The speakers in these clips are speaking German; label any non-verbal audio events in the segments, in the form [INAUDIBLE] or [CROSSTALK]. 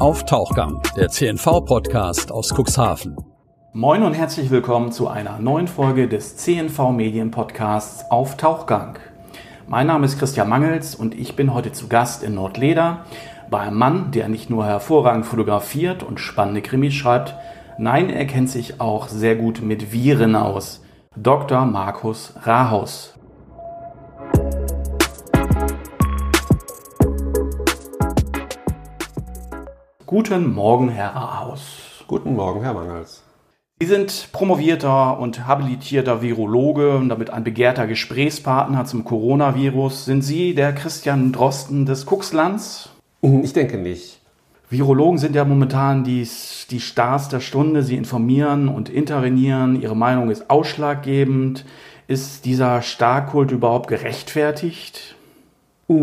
auf Tauchgang, der CNV-Podcast aus Cuxhaven. Moin und herzlich willkommen zu einer neuen Folge des CNV Medien Podcasts auf Tauchgang. Mein Name ist Christian Mangels und ich bin heute zu Gast in Nordleder bei einem Mann, der nicht nur hervorragend fotografiert und spannende Krimis schreibt, nein, er kennt sich auch sehr gut mit Viren aus. Dr. Markus Rahaus. Guten Morgen, Herr Rahaus. Guten Morgen, Herr Mangels. Sie sind promovierter und habilitierter Virologe und damit ein begehrter Gesprächspartner zum Coronavirus. Sind Sie der Christian Drosten des Kuxlands? Ich denke nicht. Virologen sind ja momentan die, die Stars der Stunde. Sie informieren und intervenieren. Ihre Meinung ist ausschlaggebend. Ist dieser Starkult überhaupt gerechtfertigt?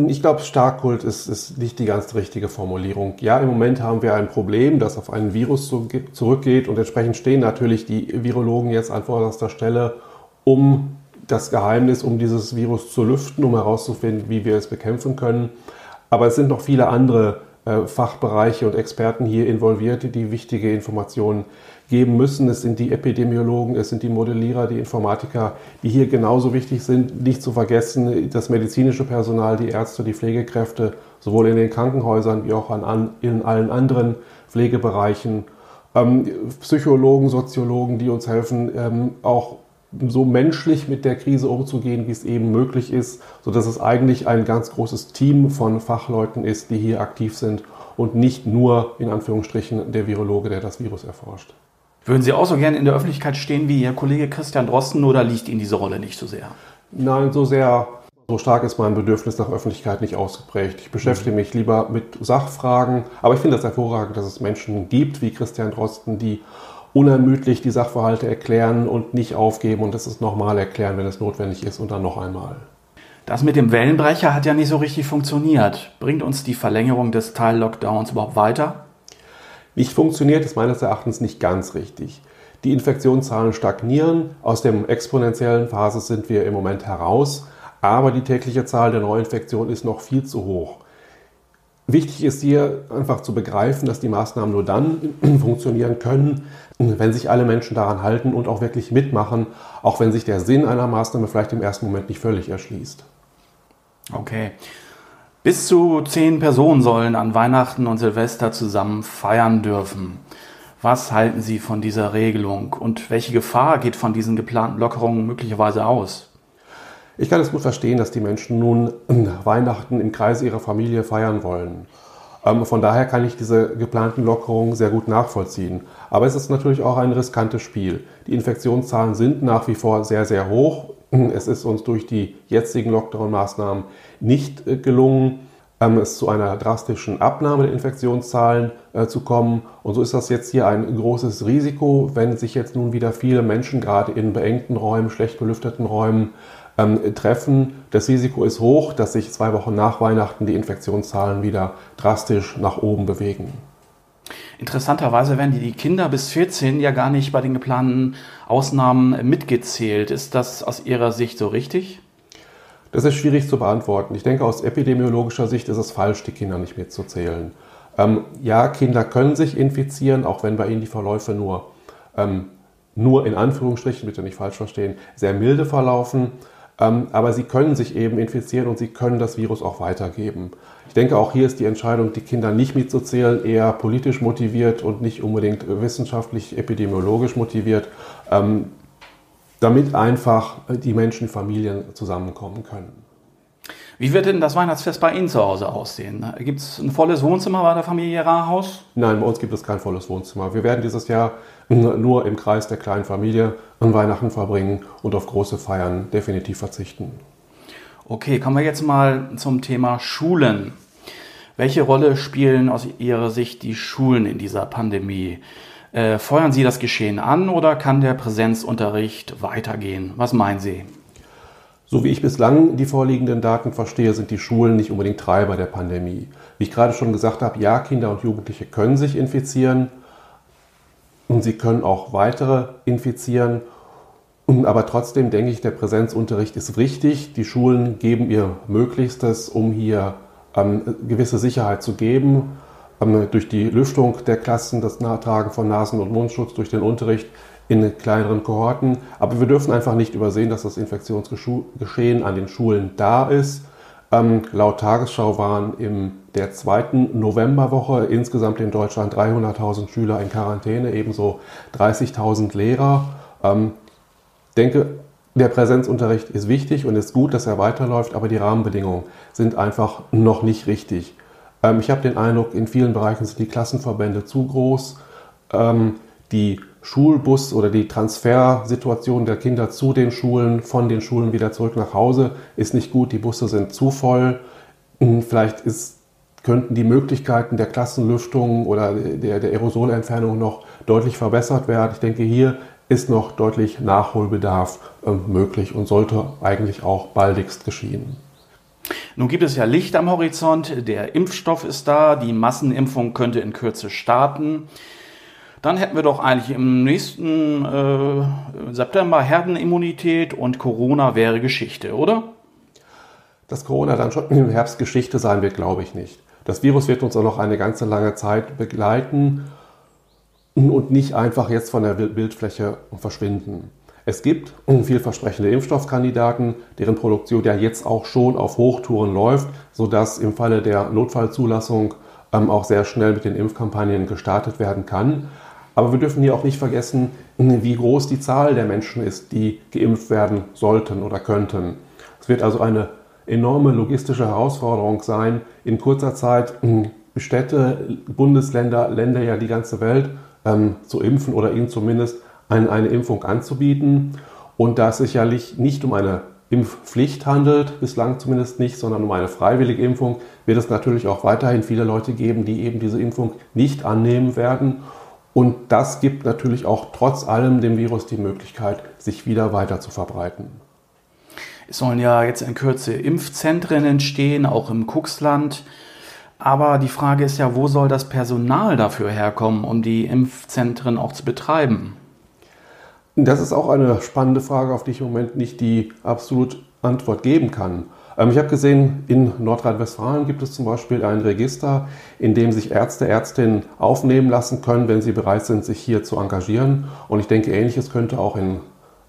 Ich glaube, Starkkult ist, ist nicht die ganz richtige Formulierung. Ja, im Moment haben wir ein Problem, das auf einen Virus zurückgeht und entsprechend stehen natürlich die Virologen jetzt an vorderster Stelle, um das Geheimnis um dieses Virus zu lüften, um herauszufinden, wie wir es bekämpfen können. Aber es sind noch viele andere äh, Fachbereiche und Experten hier involviert, die wichtige Informationen geben müssen. Es sind die Epidemiologen, es sind die Modellierer, die Informatiker, die hier genauso wichtig sind. Nicht zu vergessen das medizinische Personal, die Ärzte, die Pflegekräfte, sowohl in den Krankenhäusern wie auch an, in allen anderen Pflegebereichen. Ähm, Psychologen, Soziologen, die uns helfen, ähm, auch so menschlich mit der Krise umzugehen, wie es eben möglich ist, sodass es eigentlich ein ganz großes Team von Fachleuten ist, die hier aktiv sind und nicht nur in Anführungsstrichen der Virologe, der das Virus erforscht. Würden Sie auch so gerne in der Öffentlichkeit stehen wie Ihr Kollege Christian Drosten oder liegt Ihnen diese Rolle nicht so sehr? Nein, so sehr, so stark ist mein Bedürfnis nach Öffentlichkeit nicht ausgeprägt. Ich beschäftige mich lieber mit Sachfragen, aber ich finde es das hervorragend, dass es Menschen gibt wie Christian Drosten, die unermüdlich die Sachverhalte erklären und nicht aufgeben und das ist nochmal erklären, wenn es notwendig ist und dann noch einmal. Das mit dem Wellenbrecher hat ja nicht so richtig funktioniert. Bringt uns die Verlängerung des Teil-Lockdowns überhaupt weiter? Nicht funktioniert ist meines Erachtens nicht ganz richtig. Die Infektionszahlen stagnieren, aus der exponentiellen Phase sind wir im Moment heraus, aber die tägliche Zahl der Neuinfektionen ist noch viel zu hoch. Wichtig ist hier einfach zu begreifen, dass die Maßnahmen nur dann [CLEARS THROAT] funktionieren können, wenn sich alle Menschen daran halten und auch wirklich mitmachen, auch wenn sich der Sinn einer Maßnahme vielleicht im ersten Moment nicht völlig erschließt. Okay. Bis zu zehn Personen sollen an Weihnachten und Silvester zusammen feiern dürfen. Was halten Sie von dieser Regelung und welche Gefahr geht von diesen geplanten Lockerungen möglicherweise aus? Ich kann es gut verstehen, dass die Menschen nun [CLEARS THROAT] Weihnachten im Kreise ihrer Familie feiern wollen. Ähm, von daher kann ich diese geplanten Lockerungen sehr gut nachvollziehen. Aber es ist natürlich auch ein riskantes Spiel. Die Infektionszahlen sind nach wie vor sehr, sehr hoch. Es ist uns durch die jetzigen Lockdown-Maßnahmen nicht äh, gelungen, ähm, es zu einer drastischen Abnahme der Infektionszahlen äh, zu kommen. Und so ist das jetzt hier ein großes Risiko, wenn sich jetzt nun wieder viele Menschen gerade in beengten Räumen, schlecht belüfteten Räumen ähm, treffen. Das Risiko ist hoch, dass sich zwei Wochen nach Weihnachten die Infektionszahlen wieder drastisch nach oben bewegen. Interessanterweise werden die Kinder bis 14 ja gar nicht bei den geplanten Ausnahmen mitgezählt. Ist das aus Ihrer Sicht so richtig? Das ist schwierig zu beantworten. Ich denke, aus epidemiologischer Sicht ist es falsch, die Kinder nicht mitzuzählen. Ähm, ja, Kinder können sich infizieren, auch wenn bei ihnen die Verläufe nur, ähm, nur in Anführungsstrichen, bitte nicht falsch verstehen, sehr milde verlaufen. Ähm, aber sie können sich eben infizieren und sie können das Virus auch weitergeben. Ich denke, auch hier ist die Entscheidung, die Kinder nicht mitzuzählen, eher politisch motiviert und nicht unbedingt wissenschaftlich, epidemiologisch motiviert, ähm, damit einfach die Menschen, Familien zusammenkommen können. Wie wird denn das Weihnachtsfest bei Ihnen zu Hause aussehen? Gibt es ein volles Wohnzimmer bei der Familie Rahaus? Nein, bei uns gibt es kein volles Wohnzimmer. Wir werden dieses Jahr nur im Kreis der kleinen Familie an Weihnachten verbringen und auf große Feiern definitiv verzichten. Okay, kommen wir jetzt mal zum Thema Schulen. Welche Rolle spielen aus Ihrer Sicht die Schulen in dieser Pandemie? Äh, feuern Sie das Geschehen an oder kann der Präsenzunterricht weitergehen? Was meinen Sie? So wie ich bislang die vorliegenden Daten verstehe, sind die Schulen nicht unbedingt Treiber der Pandemie. Wie ich gerade schon gesagt habe, ja, Kinder und Jugendliche können sich infizieren und sie können auch weitere infizieren. Aber trotzdem denke ich, der Präsenzunterricht ist wichtig. Die Schulen geben ihr Möglichstes, um hier ähm, gewisse Sicherheit zu geben. ähm, durch die Lüftung der Klassen, das Tragen von Nasen- und Mundschutz, durch den Unterricht in kleineren Kohorten. Aber wir dürfen einfach nicht übersehen, dass das Infektionsgeschehen an den Schulen da ist. Ähm, laut Tagesschau waren in der zweiten Novemberwoche insgesamt in Deutschland 300.000 Schüler in Quarantäne, ebenso 30.000 Lehrer. Ähm, denke, der Präsenzunterricht ist wichtig und ist gut, dass er weiterläuft, aber die Rahmenbedingungen sind einfach noch nicht richtig. Ähm, ich habe den Eindruck, in vielen Bereichen sind die Klassenverbände zu groß. Ähm, die Schulbus oder die Transfersituation der Kinder zu den Schulen, von den Schulen wieder zurück nach Hause ist nicht gut. Die Busse sind zu voll. Hm, vielleicht ist, könnten die Möglichkeiten der Klassenlüftung oder der, der Aerosolentfernung noch deutlich verbessert werden. Ich denke, hier ist noch deutlich Nachholbedarf äh, möglich und sollte eigentlich auch baldigst geschehen. Nun gibt es ja Licht am Horizont, der Impfstoff ist da, die Massenimpfung könnte in Kürze starten dann hätten wir doch eigentlich im nächsten äh, September Herdenimmunität und Corona wäre Geschichte, oder? Dass Corona dann schon im Herbst Geschichte sein wird, glaube ich nicht. Das Virus wird uns auch noch eine ganze lange Zeit begleiten und nicht einfach jetzt von der Bildfläche verschwinden. Es gibt vielversprechende Impfstoffkandidaten, deren Produktion ja jetzt auch schon auf Hochtouren läuft, sodass im Falle der Notfallzulassung ähm, auch sehr schnell mit den Impfkampagnen gestartet werden kann. Aber wir dürfen hier auch nicht vergessen, wie groß die Zahl der Menschen ist, die geimpft werden sollten oder könnten. Es wird also eine enorme logistische Herausforderung sein, in kurzer Zeit hm, Städte, Bundesländer, Länder, ja die ganze Welt ähm, zu impfen oder ihnen zumindest ein, eine Impfung anzubieten. Und da es sicherlich nicht um eine Impfpflicht handelt, bislang zumindest nicht, sondern um eine freiwillige Impfung, wird es natürlich auch weiterhin viele Leute geben, die eben diese Impfung nicht annehmen werden. Und das gibt natürlich auch trotz allem dem Virus die Möglichkeit, sich wieder weiter zu verbreiten. Es sollen ja jetzt in Kürze Impfzentren entstehen, auch im Kuxland. Aber die Frage ist ja, wo soll das Personal dafür herkommen, um die Impfzentren auch zu betreiben? Das ist auch eine spannende Frage, auf die ich im Moment nicht die absolute Antwort geben kann. Ähm, ich habe gesehen, in Nordrhein-Westfalen gibt es zum Beispiel ein Register, in dem sich Ärzte, Ärztinnen aufnehmen lassen können, wenn sie bereit sind, sich hier zu engagieren. Und ich denke, ähnliches könnte auch in,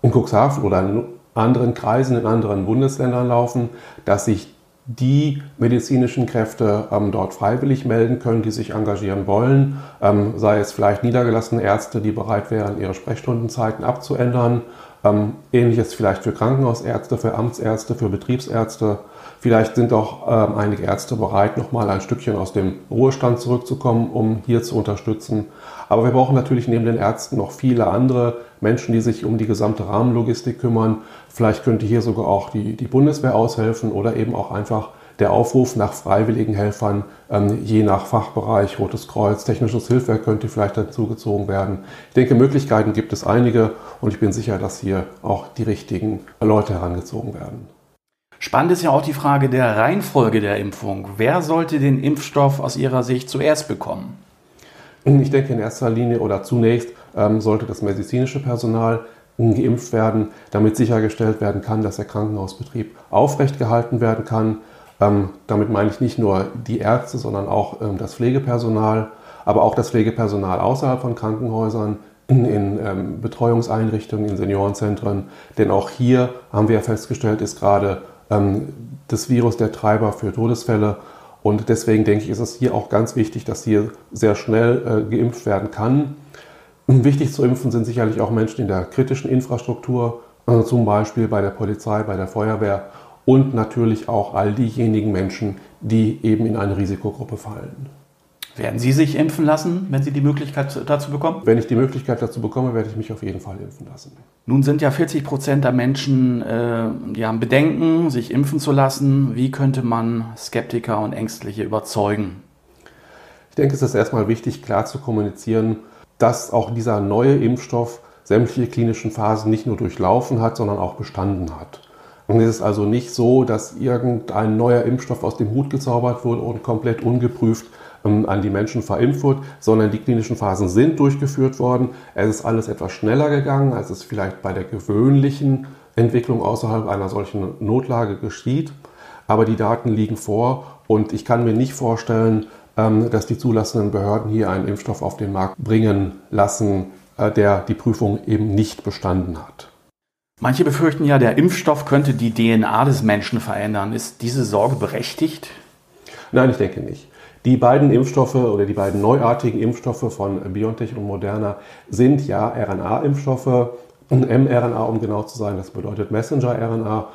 in Cuxhaven oder in anderen Kreisen, in anderen Bundesländern laufen, dass sich die medizinischen Kräfte ähm, dort freiwillig melden können, die sich engagieren wollen, ähm, sei es vielleicht niedergelassene Ärzte, die bereit wären, ihre Sprechstundenzeiten abzuändern ähnliches vielleicht für Krankenhausärzte, für Amtsärzte, für Betriebsärzte. Vielleicht sind auch ähm, einige Ärzte bereit, nochmal ein Stückchen aus dem Ruhestand zurückzukommen, um hier zu unterstützen. Aber wir brauchen natürlich neben den Ärzten noch viele andere Menschen, die sich um die gesamte Rahmenlogistik kümmern. Vielleicht könnte hier sogar auch die, die Bundeswehr aushelfen oder eben auch einfach der Aufruf nach freiwilligen Helfern, ähm, je nach Fachbereich, Rotes Kreuz, Technisches Hilfswerk könnte vielleicht dazugezogen werden. Ich denke, Möglichkeiten gibt es einige und ich bin sicher, dass hier auch die richtigen Leute herangezogen werden. Spannend ist ja auch die Frage der Reihenfolge der Impfung. Wer sollte den Impfstoff aus Ihrer Sicht zuerst bekommen? Ich denke in erster Linie oder zunächst ähm, sollte das medizinische Personal geimpft werden, damit sichergestellt werden kann, dass der Krankenhausbetrieb aufrechtgehalten werden kann. Ähm, damit meine ich nicht nur die Ärzte, sondern auch ähm, das Pflegepersonal, aber auch das Pflegepersonal außerhalb von Krankenhäusern, in, in ähm, Betreuungseinrichtungen, in Seniorenzentren. Denn auch hier haben wir festgestellt, ist gerade ähm, das Virus der Treiber für Todesfälle. Und deswegen denke ich, ist es hier auch ganz wichtig, dass hier sehr schnell äh, geimpft werden kann. Wichtig zu impfen sind sicherlich auch Menschen in der kritischen Infrastruktur, äh, zum Beispiel bei der Polizei, bei der Feuerwehr und natürlich auch all diejenigen Menschen, die eben in eine Risikogruppe fallen. Werden Sie sich impfen lassen, wenn Sie die Möglichkeit dazu bekommen? Wenn ich die Möglichkeit dazu bekomme, werde ich mich auf jeden Fall impfen lassen. Nun sind ja 40 Prozent der Menschen, äh, die haben Bedenken, sich impfen zu lassen. Wie könnte man Skeptiker und Ängstliche überzeugen? Ich denke, es ist erstmal wichtig, klar zu kommunizieren, dass auch dieser neue Impfstoff sämtliche klinischen Phasen nicht nur durchlaufen hat, sondern auch bestanden hat. Und es ist also nicht so, dass irgendein neuer Impfstoff aus dem Hut gezaubert wurde und komplett ungeprüft ähm, an die Menschen verimpft wird, sondern die klinischen Phasen sind durchgeführt worden. Es ist alles etwas schneller gegangen, als es vielleicht bei der gewöhnlichen Entwicklung außerhalb einer solchen Notlage geschieht. Aber die Daten liegen vor und ich kann mir nicht vorstellen, ähm, dass die zulassenden Behörden hier einen Impfstoff auf den Markt bringen lassen, äh, der die Prüfung eben nicht bestanden hat. Manche befürchten ja, der Impfstoff könnte die DNA des Menschen verändern. Ist diese Sorge berechtigt? Nein, ich denke nicht. Die beiden Impfstoffe oder die beiden neuartigen Impfstoffe von BioNTech und Moderna sind ja RNA-Impfstoffe, mRNA, um genau zu sein, das bedeutet Messenger-RNA.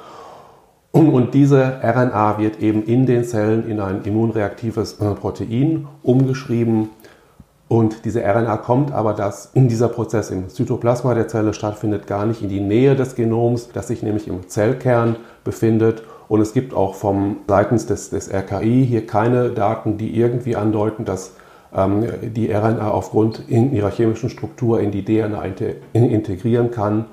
Und diese RNA wird eben in den Zellen in ein immunreaktives äh, Protein umgeschrieben. Und diese RNA kommt aber, dass in dieser Prozess im Zytoplasma der Zelle stattfindet, gar nicht in die Nähe des Genoms, das sich nämlich im Zellkern befindet. Und es gibt auch vom seitens des, des RKI hier keine Daten, die irgendwie andeuten, dass ähm, die RNA aufgrund ihrer chemischen Struktur in die DNA integrieren kann.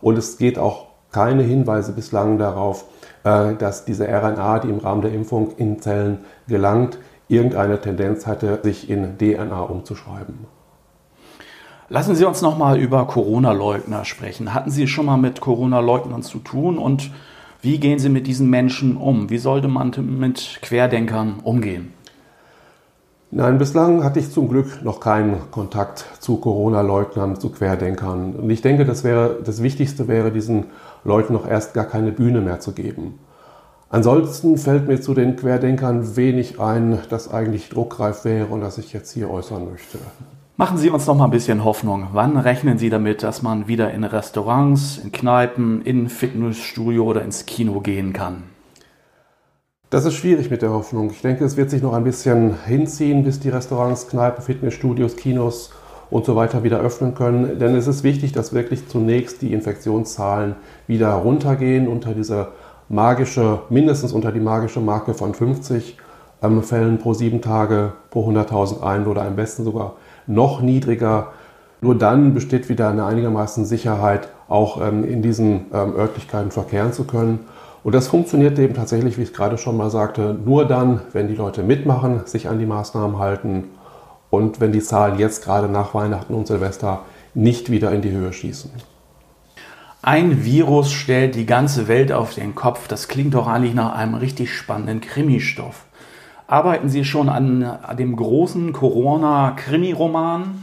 Und es geht auch keine Hinweise bislang darauf, äh, dass diese RNA, die im Rahmen der Impfung in Zellen gelangt, irgendeine Tendenz hatte, sich in DNA umzuschreiben. Lassen Sie uns noch mal über Corona-Leugner sprechen. Hatten Sie schon mal mit Corona-Leugnern zu tun und wie gehen Sie mit diesen Menschen um? Wie sollte man mit Querdenkern umgehen? Nein, bislang hatte ich zum Glück noch keinen Kontakt zu Corona-Leugnern, zu Querdenkern. Und ich denke, das, wäre, das Wichtigste wäre, diesen Leuten noch erst gar keine Bühne mehr zu geben. Ansonsten fällt mir zu den Querdenkern wenig ein, das eigentlich druckreif wäre und das ich jetzt hier äußern möchte. Machen Sie uns noch mal ein bisschen Hoffnung. Wann rechnen Sie damit, dass man wieder in Restaurants, in Kneipen, in Fitnessstudio oder ins Kino gehen kann? Das ist schwierig mit der Hoffnung. Ich denke, es wird sich noch ein bisschen hinziehen, bis die Restaurants, Kneipen, Fitnessstudios, Kinos und so weiter wieder öffnen können. Denn es ist wichtig, dass wirklich zunächst die Infektionszahlen wieder runtergehen unter diese magische, mindestens unter die magische Marke von 50 ähm, Fällen pro sieben Tage pro 100.000 ein oder am besten sogar noch niedriger. Nur dann besteht wieder eine einigermaßen Sicherheit, auch ähm, in diesen ähm, Örtlichkeiten verkehren zu können. Und das funktioniert eben tatsächlich, wie ich gerade schon mal sagte, nur dann, wenn die Leute mitmachen, sich an die Maßnahmen halten und wenn die Zahlen jetzt gerade nach Weihnachten und Silvester nicht wieder in die Höhe schießen. Ein Virus stellt die ganze Welt auf den Kopf. Das klingt doch eigentlich nach einem richtig spannenden Krimistoff. Arbeiten Sie schon an dem großen Corona-Krimi-Roman?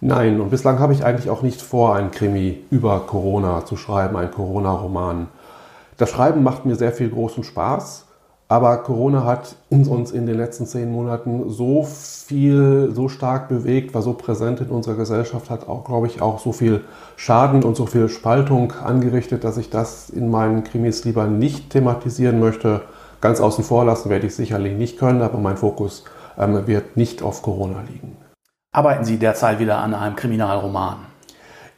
Nein, und bislang habe ich eigentlich auch nicht vor, einen Krimi über Corona zu schreiben, einen Corona-Roman. Das Schreiben macht mir sehr viel großen Spaß, aber Corona hat uns in den letzten zehn Monaten so viel, so stark bewegt, war so präsent in unserer Gesellschaft, hat auch, glaube ich, auch so viel Schaden und so viel Spaltung angerichtet, dass ich das in meinen Krimis lieber nicht thematisieren möchte. Ganz außen vor lassen werde ich sicherlich nicht können, aber mein Fokus ähm, wird nicht auf Corona liegen. Arbeiten Sie derzeit wieder an einem Kriminalroman?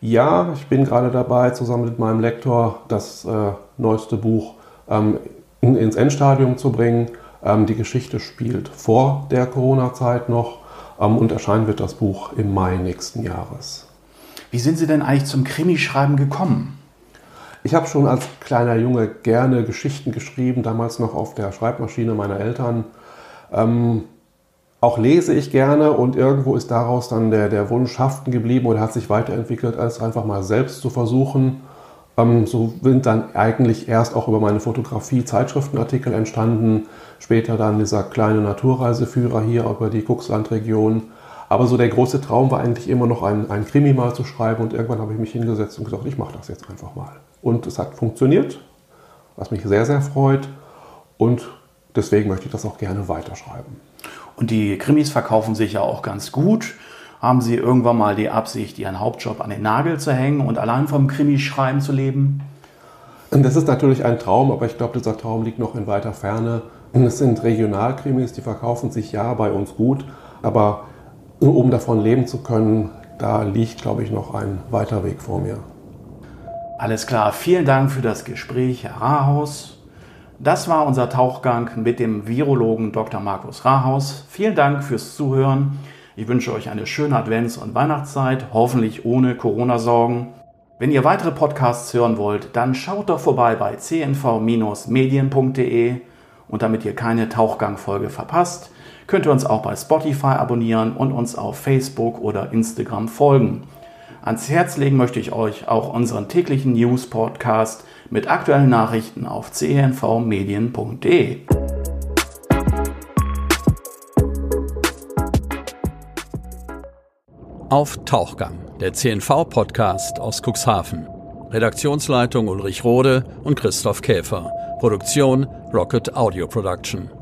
Ja, ich bin gerade dabei, zusammen mit meinem Lektor das äh, neueste Buch ähm, ins Endstadium zu bringen. Ähm, die Geschichte spielt vor der Corona-Zeit noch ähm, und erscheinen wird das Buch im Mai nächsten Jahres. Wie sind Sie denn eigentlich zum Krimischreiben gekommen? Ich habe schon als kleiner Junge gerne Geschichten geschrieben, damals noch auf der Schreibmaschine meiner Eltern. Ähm, auch lese ich gerne und irgendwo ist daraus dann der, der Wunsch haften geblieben oder hat sich weiterentwickelt, als einfach mal selbst zu versuchen. Ähm, so sind dann eigentlich erst auch über meine Fotografie Zeitschriftenartikel entstanden, später dann dieser kleine Naturreiseführer hier über die Kuxlandregion. Aber so der große Traum war eigentlich immer noch ein, ein Krimi mal zu schreiben und irgendwann habe ich mich hingesetzt und gesagt, ich mache das jetzt einfach mal. Und es hat funktioniert, was mich sehr, sehr freut und deswegen möchte ich das auch gerne weiterschreiben. Und die Krimis verkaufen sich ja auch ganz gut. Haben Sie irgendwann mal die Absicht, Ihren Hauptjob an den Nagel zu hängen und allein vom Krimischreiben zu leben? Das ist natürlich ein Traum, aber ich glaube, dieser Traum liegt noch in weiter Ferne. Es sind Regionalkrimis, die verkaufen sich ja bei uns gut, aber um davon leben zu können, da liegt, glaube ich, noch ein weiter Weg vor mir. Alles klar, vielen Dank für das Gespräch, Herr Rahaus. Das war unser Tauchgang mit dem Virologen Dr. Markus Rahaus. Vielen Dank fürs Zuhören. Ich wünsche euch eine schöne Advents- und Weihnachtszeit, hoffentlich ohne Corona-Sorgen. Wenn ihr weitere Podcasts hören wollt, dann schaut doch vorbei bei cnv-medien.de und damit ihr keine Tauchgang-Folge verpasst, könnt ihr uns auch bei Spotify abonnieren und uns auf Facebook oder Instagram folgen. Ans Herz legen möchte ich euch auch unseren täglichen News-Podcast mit aktuellen Nachrichten auf cnvmedien.de. Auf Tauchgang, der CNV-Podcast aus Cuxhaven. Redaktionsleitung Ulrich Rode und Christoph Käfer. Produktion Rocket Audio Production.